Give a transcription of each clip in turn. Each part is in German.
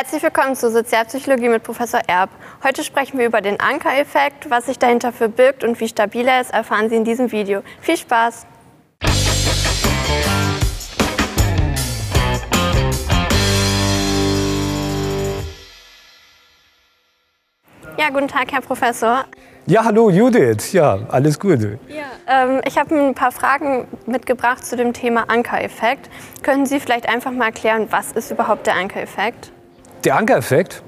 Herzlich willkommen zur Sozialpsychologie mit Professor Erb. Heute sprechen wir über den Anker-Effekt. Was sich dahinter verbirgt und wie stabil er ist, erfahren Sie in diesem Video. Viel Spaß! Ja, guten Tag, Herr Professor. Ja, hallo Judith. Ja, alles Gute. Ja, ähm, ich habe ein paar Fragen mitgebracht zu dem Thema Anker-Effekt. Können Sie vielleicht einfach mal erklären, was ist überhaupt der Anker-Effekt? Der Anker-Effekt?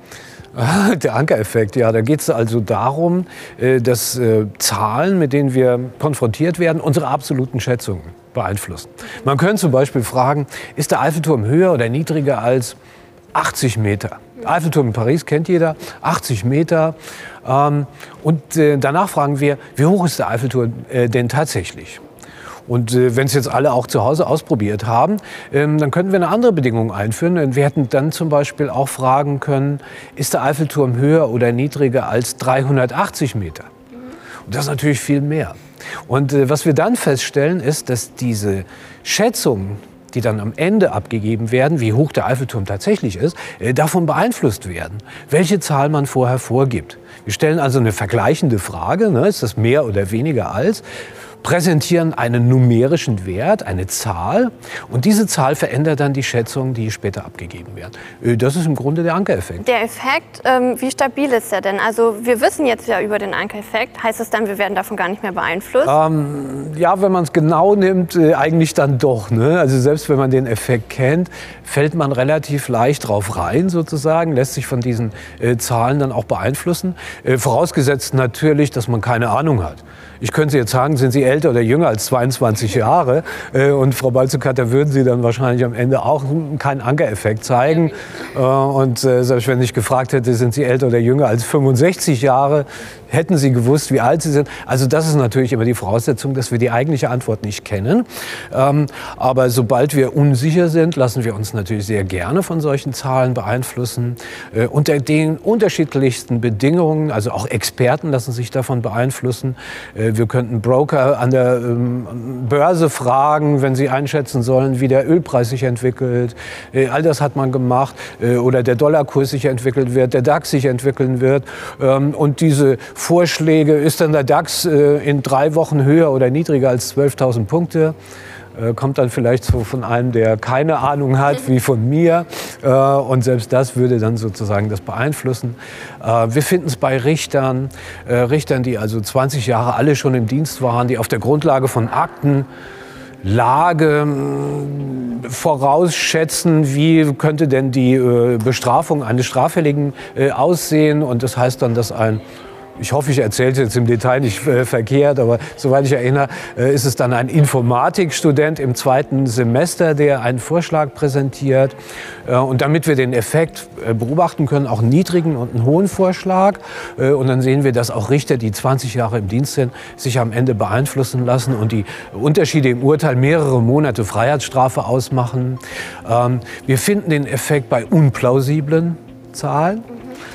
Der Anker-Effekt, ja, da geht es also darum, äh, dass äh, Zahlen, mit denen wir konfrontiert werden, unsere absoluten Schätzungen beeinflussen. Man könnte zum Beispiel fragen, ist der Eiffelturm höher oder niedriger als 80 Meter? Eiffelturm in Paris kennt jeder, 80 Meter. Ähm, und äh, danach fragen wir, wie hoch ist der Eiffelturm denn tatsächlich? Und äh, wenn es jetzt alle auch zu Hause ausprobiert haben, ähm, dann könnten wir eine andere Bedingung einführen. Wir hätten dann zum Beispiel auch fragen können, ist der Eiffelturm höher oder niedriger als 380 Meter? Und das ist natürlich viel mehr. Und äh, was wir dann feststellen, ist, dass diese Schätzungen, die dann am Ende abgegeben werden, wie hoch der Eiffelturm tatsächlich ist, äh, davon beeinflusst werden, welche Zahl man vorher vorgibt. Wir stellen also eine vergleichende Frage, ne, ist das mehr oder weniger als? Präsentieren einen numerischen Wert, eine Zahl. Und diese Zahl verändert dann die Schätzungen, die später abgegeben werden. Das ist im Grunde der Ankereffekt. Der Effekt, ähm, wie stabil ist der denn? Also wir wissen jetzt ja über den Ankereffekt. Heißt das dann, wir werden davon gar nicht mehr beeinflusst? Ähm, ja, wenn man es genau nimmt, äh, eigentlich dann doch. Ne? Also selbst wenn man den Effekt kennt, fällt man relativ leicht drauf rein sozusagen, lässt sich von diesen äh, Zahlen dann auch beeinflussen. Äh, vorausgesetzt natürlich, dass man keine Ahnung hat. Ich könnte jetzt sagen, sind Sie älter oder jünger als 22 Jahre? Äh, und Frau Balzukater würden Sie dann wahrscheinlich am Ende auch keinen Ankereffekt zeigen. Äh, und äh, selbst wenn ich gefragt hätte, sind Sie älter oder jünger als 65 Jahre, hätten Sie gewusst, wie alt Sie sind. Also das ist natürlich immer die Voraussetzung, dass wir die eigentliche Antwort nicht kennen. Ähm, aber sobald wir unsicher sind, lassen wir uns natürlich sehr gerne von solchen Zahlen beeinflussen. Unter den unterschiedlichsten Bedingungen, also auch Experten lassen sich davon beeinflussen. Wir könnten Broker an der ähm, Börse fragen, wenn sie einschätzen sollen, wie der Ölpreis sich entwickelt. Äh, all das hat man gemacht. Äh, oder der Dollarkurs sich entwickelt wird, der DAX sich entwickeln wird. Ähm, und diese Vorschläge, ist dann der DAX äh, in drei Wochen höher oder niedriger als 12.000 Punkte? Äh, kommt dann vielleicht so von einem, der keine Ahnung hat, wie von mir. Äh, und selbst das würde dann sozusagen das beeinflussen. Äh, wir finden es bei Richtern, Richtern, die also 20 Jahre alle schon im Dienst waren, die auf der Grundlage von Akten Lage vorausschätzen, wie könnte denn die Bestrafung eines Straffälligen aussehen. Und das heißt dann, dass ein ich hoffe, ich erzähle es jetzt im Detail nicht äh, verkehrt, aber soweit ich erinnere, äh, ist es dann ein Informatikstudent im zweiten Semester, der einen Vorschlag präsentiert. Äh, und damit wir den Effekt äh, beobachten können, auch einen niedrigen und einen hohen Vorschlag. Äh, und dann sehen wir, dass auch Richter, die 20 Jahre im Dienst sind, sich am Ende beeinflussen lassen und die Unterschiede im Urteil mehrere Monate Freiheitsstrafe ausmachen. Ähm, wir finden den Effekt bei unplausiblen Zahlen.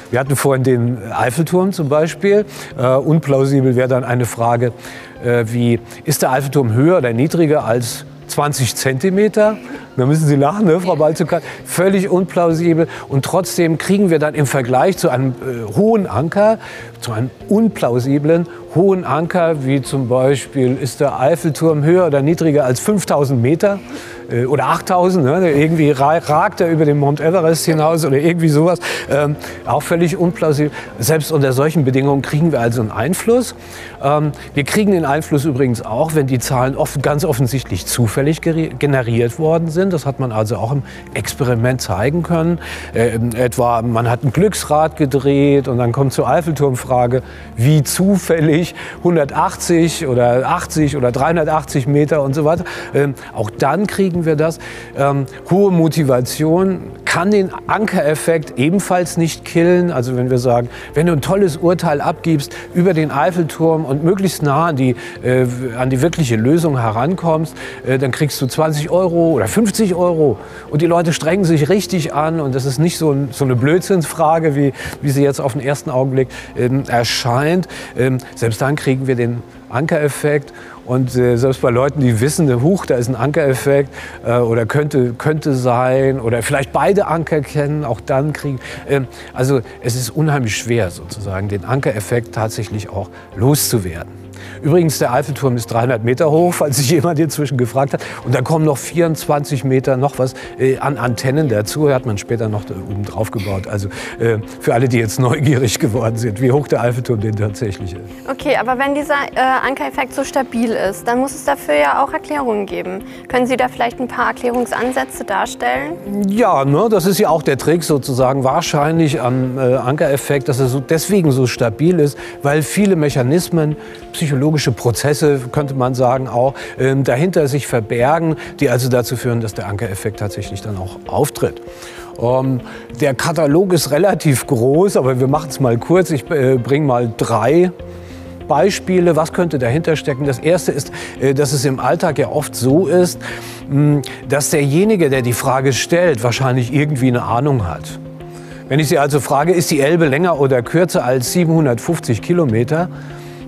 Wir hatten vorhin den Eiffelturm zum Beispiel. Äh, unplausibel wäre dann eine Frage äh, wie, ist der Eiffelturm höher oder niedriger als 20 Zentimeter? Da müssen Sie lachen, ne, Frau Balzukat. Völlig unplausibel. Und trotzdem kriegen wir dann im Vergleich zu einem äh, hohen Anker, zu einem unplausiblen hohen Anker, wie zum Beispiel, ist der Eiffelturm höher oder niedriger als 5000 Meter? Äh, oder 8000, ne? irgendwie ragt er über den Mount Everest hinaus oder irgendwie sowas. Ähm, auch völlig unplausibel. Selbst unter solchen Bedingungen kriegen wir also einen Einfluss. Ähm, wir kriegen den Einfluss übrigens auch, wenn die Zahlen oft, ganz offensichtlich zufällig generiert worden sind. Das hat man also auch im Experiment zeigen können. Äh, etwa, man hat ein Glücksrad gedreht und dann kommt zur Eiffelturmfrage, wie zufällig 180 oder 80 oder 380 Meter und so weiter. Ähm, auch dann kriegen kriegen wir das. Ähm, hohe Motivation kann den Ankereffekt ebenfalls nicht killen. Also wenn wir sagen, wenn du ein tolles Urteil abgibst über den Eiffelturm und möglichst nah an die, äh, an die wirkliche Lösung herankommst, äh, dann kriegst du 20 Euro oder 50 Euro. Und die Leute strengen sich richtig an und das ist nicht so, ein, so eine Blödsinnsfrage, wie, wie sie jetzt auf den ersten Augenblick ähm, erscheint. Ähm, selbst dann kriegen wir den Ankereffekt. Und äh, selbst bei Leuten, die wissen, huch, da ist ein Ankereffekt äh, oder könnte, könnte sein oder vielleicht beide Anker kennen, auch dann kriegen. Ähm, also es ist unheimlich schwer sozusagen, den Ankereffekt tatsächlich auch loszuwerden. Übrigens, der Eiffelturm ist 300 Meter hoch, falls sich jemand inzwischen gefragt hat. Und da kommen noch 24 Meter noch was äh, an Antennen dazu. Hat man später noch oben drauf gebaut. Also äh, für alle, die jetzt neugierig geworden sind, wie hoch der Eiffelturm denn tatsächlich ist. Okay, aber wenn dieser äh, Ankereffekt so stabil ist, dann muss es dafür ja auch Erklärungen geben. Können Sie da vielleicht ein paar Erklärungsansätze darstellen? Ja, ne, das ist ja auch der Trick sozusagen. Wahrscheinlich am äh, Ankereffekt, dass er so deswegen so stabil ist, weil viele Mechanismen, psychologisch psychologische Prozesse, könnte man sagen, auch ähm, dahinter sich verbergen, die also dazu führen, dass der Ankereffekt tatsächlich dann auch auftritt. Ähm, der Katalog ist relativ groß, aber wir machen es mal kurz. Ich äh, bringe mal drei Beispiele, was könnte dahinter stecken. Das erste ist, äh, dass es im Alltag ja oft so ist, mh, dass derjenige, der die Frage stellt, wahrscheinlich irgendwie eine Ahnung hat. Wenn ich Sie also frage, ist die Elbe länger oder kürzer als 750 Kilometer,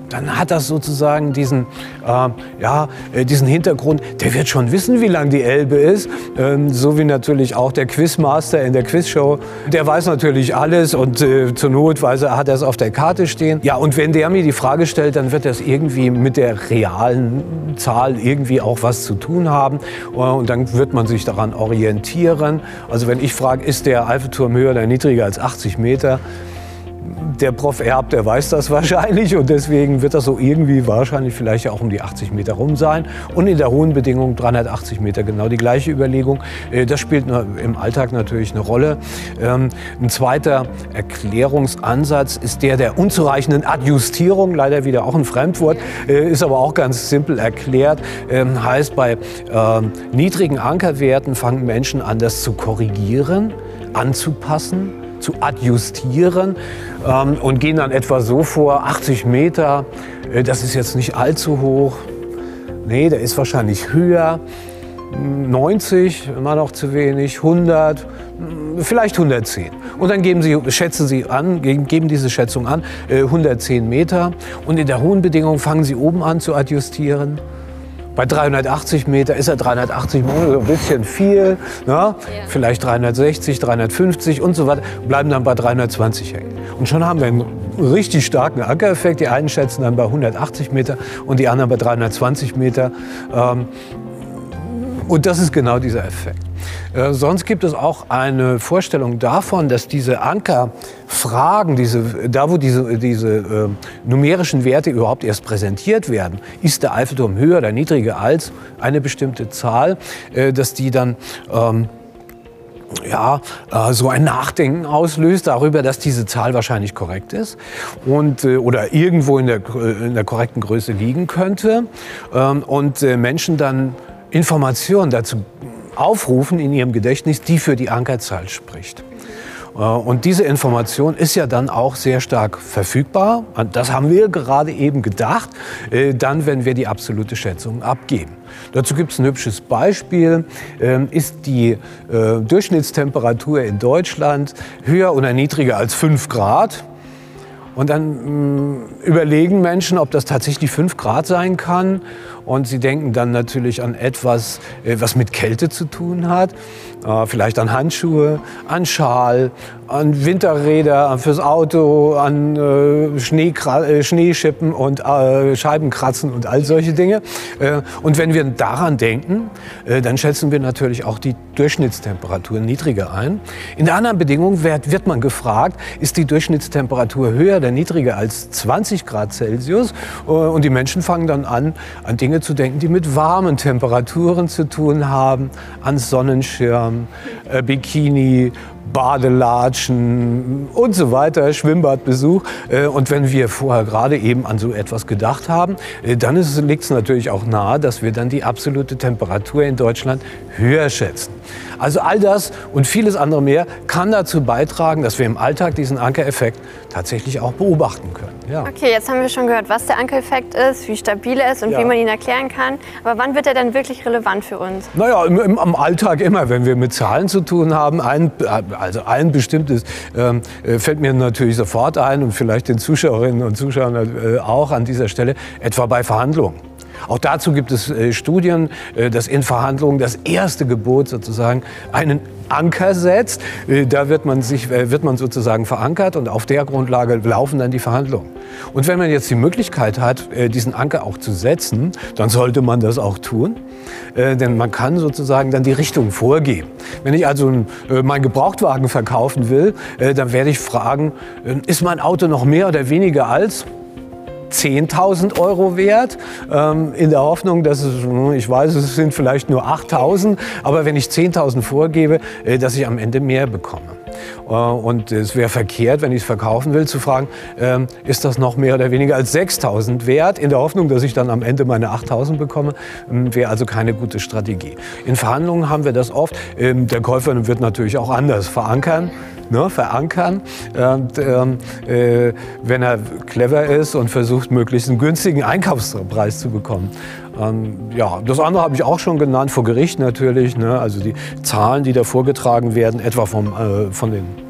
dann hat das sozusagen diesen, äh, ja, äh, diesen Hintergrund, der wird schon wissen, wie lang die Elbe ist, ähm, so wie natürlich auch der Quizmaster in der Quizshow, der weiß natürlich alles und äh, zur Not weiß er, hat er es auf der Karte stehen. Ja, und wenn der mir die Frage stellt, dann wird das irgendwie mit der realen Zahl irgendwie auch was zu tun haben äh, und dann wird man sich daran orientieren. Also wenn ich frage, ist der Eiffelturm höher oder niedriger als 80 Meter, der Prof Erb, der weiß das wahrscheinlich und deswegen wird das so irgendwie wahrscheinlich vielleicht auch um die 80 Meter rum sein. Und in der hohen Bedingung 380 Meter genau die gleiche Überlegung. Äh, das spielt im Alltag natürlich eine Rolle. Ähm, ein zweiter Erklärungsansatz ist der der unzureichenden Adjustierung, leider wieder auch ein Fremdwort, äh, ist aber auch ganz simpel erklärt. Ähm, heißt, bei ähm, niedrigen Ankerwerten fangen Menschen an, das zu korrigieren, anzupassen zu adjustieren ähm, und gehen dann etwa so vor, 80 Meter, äh, das ist jetzt nicht allzu hoch. Nee, der ist wahrscheinlich höher. 90, immer noch zu wenig, 100, vielleicht 110. Und dann geben Sie, schätzen Sie an, geben diese Schätzung an, 110 äh, Meter. Und in der hohen Bedingung fangen Sie oben an zu adjustieren. Bei 380 Meter ist er 380 Meter ein bisschen viel, ne? Vielleicht 360, 350 und so weiter, bleiben dann bei 320 hängen. Und schon haben wir einen richtig starken Ankereffekt. Die einen schätzen dann bei 180 Meter und die anderen bei 320 Meter. Ähm, und das ist genau dieser Effekt. Äh, sonst gibt es auch eine Vorstellung davon, dass diese Ankerfragen, diese, da wo diese, diese äh, numerischen Werte überhaupt erst präsentiert werden, ist der Eiffelturm höher oder niedriger als eine bestimmte Zahl, äh, dass die dann ähm, ja, äh, so ein Nachdenken auslöst darüber, dass diese Zahl wahrscheinlich korrekt ist und, äh, oder irgendwo in der, äh, in der korrekten Größe liegen könnte ähm, und Menschen dann Informationen dazu aufrufen in ihrem Gedächtnis, die für die Ankerzahl spricht. Äh, und diese Information ist ja dann auch sehr stark verfügbar. Das haben wir gerade eben gedacht, äh, dann, wenn wir die absolute Schätzung abgeben. Dazu gibt es ein hübsches Beispiel. Ähm, ist die äh, Durchschnittstemperatur in Deutschland höher oder niedriger als 5 Grad? Und dann mm, überlegen Menschen, ob das tatsächlich 5 Grad sein kann. Und sie denken dann natürlich an etwas, äh, was mit Kälte zu tun hat. Äh, vielleicht an Handschuhe, an Schal, an Winterräder fürs Auto, an äh, Schneeschippen und Scheibenkratzen und all solche Dinge. Und wenn wir daran denken, dann schätzen wir natürlich auch die Durchschnittstemperatur niedriger ein. In der anderen Bedingung wird man gefragt, ist die Durchschnittstemperatur höher oder niedriger als 20 Grad Celsius? Und die Menschen fangen dann an, an Dinge zu denken, die mit warmen Temperaturen zu tun haben, an Sonnenschirm, äh, Bikini, Badelatschen und so weiter, Schwimmbadbesuch. Äh, und wenn wir vorher gerade eben an so etwas gedacht haben, äh, dann liegt es natürlich auch nahe, dass wir dann die absolute Temperatur in Deutschland höher schätzen. Also all das und vieles andere mehr kann dazu beitragen, dass wir im Alltag diesen Ankereffekt tatsächlich auch beobachten können. Ja. Okay, jetzt haben wir schon gehört, was der Ankereffekt ist, wie stabil er ist und ja. wie man ihn erklären kann. Aber wann wird er denn wirklich relevant für uns? Naja, im, im, am Alltag immer, wenn wir mit Zahlen zu tun haben. Ein, also allen Bestimmtes, ähm, äh, fällt mir natürlich sofort ein und vielleicht den Zuschauerinnen und Zuschauern äh, auch an dieser Stelle, etwa bei Verhandlungen. Auch dazu gibt es äh, Studien, äh, dass in Verhandlungen das erste Gebot sozusagen einen Anker setzt. Äh, da wird man, sich, wird man sozusagen verankert und auf der Grundlage laufen dann die Verhandlungen. Und wenn man jetzt die Möglichkeit hat, diesen Anker auch zu setzen, dann sollte man das auch tun. Denn man kann sozusagen dann die Richtung vorgeben. Wenn ich also meinen Gebrauchtwagen verkaufen will, dann werde ich fragen, ist mein Auto noch mehr oder weniger als 10.000 Euro wert, ähm, in der Hoffnung, dass es, hm, ich weiß, es sind vielleicht nur 8.000, aber wenn ich 10.000 vorgebe, äh, dass ich am Ende mehr bekomme. Äh, und es wäre verkehrt, wenn ich es verkaufen will, zu fragen, ähm, ist das noch mehr oder weniger als 6.000 wert, in der Hoffnung, dass ich dann am Ende meine 8.000 bekomme, ähm, wäre also keine gute Strategie. In Verhandlungen haben wir das oft. Ähm, der Käufer wird natürlich auch anders verankern ne, verankern, und, ähm, äh, wenn er clever ist und versucht, möglichst einen günstigen Einkaufspreis zu bekommen. Ähm, ja, das andere habe ich auch schon genannt, vor Gericht natürlich. Ne, also die Zahlen, die da vorgetragen werden, etwa vom, äh, von den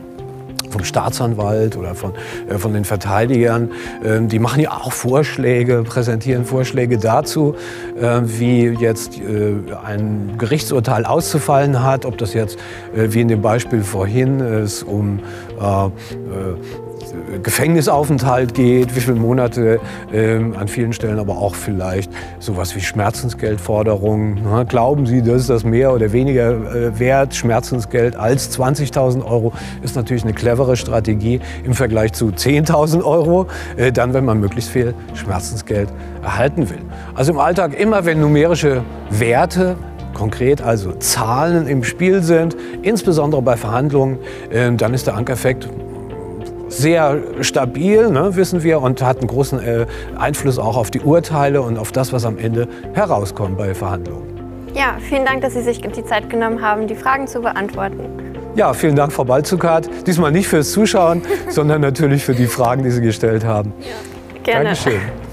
vom Staatsanwalt oder von, äh, von den Verteidigern. Ähm, die machen ja auch Vorschläge, präsentieren Vorschläge dazu, äh, wie jetzt äh, ein Gerichtsurteil auszufallen hat, ob das jetzt, äh, wie in dem Beispiel vorhin, es um äh, äh, Gefängnisaufenthalt geht, wie viele Monate, ähm, an vielen Stellen aber auch vielleicht sowas wie Schmerzensgeldforderungen. Na, glauben Sie, dass das mehr oder weniger äh, wert, Schmerzensgeld als 20.000 Euro, ist natürlich eine clevere Strategie im Vergleich zu 10.000 Euro, äh, dann, wenn man möglichst viel Schmerzensgeld erhalten will. Also im Alltag immer, wenn numerische Werte konkret also Zahlen im Spiel sind, insbesondere bei Verhandlungen, äh, dann ist der Ankereffekt sehr stabil, ne, wissen wir, und hat einen großen äh, Einfluss auch auf die Urteile und auf das, was am Ende herauskommt bei Verhandlungen. Ja, vielen Dank, dass Sie sich die Zeit genommen haben, die Fragen zu beantworten. Ja, vielen Dank, Frau Balzukat. Diesmal nicht fürs Zuschauen, sondern natürlich für die Fragen, die Sie gestellt haben. Ja, gerne. Dankeschön.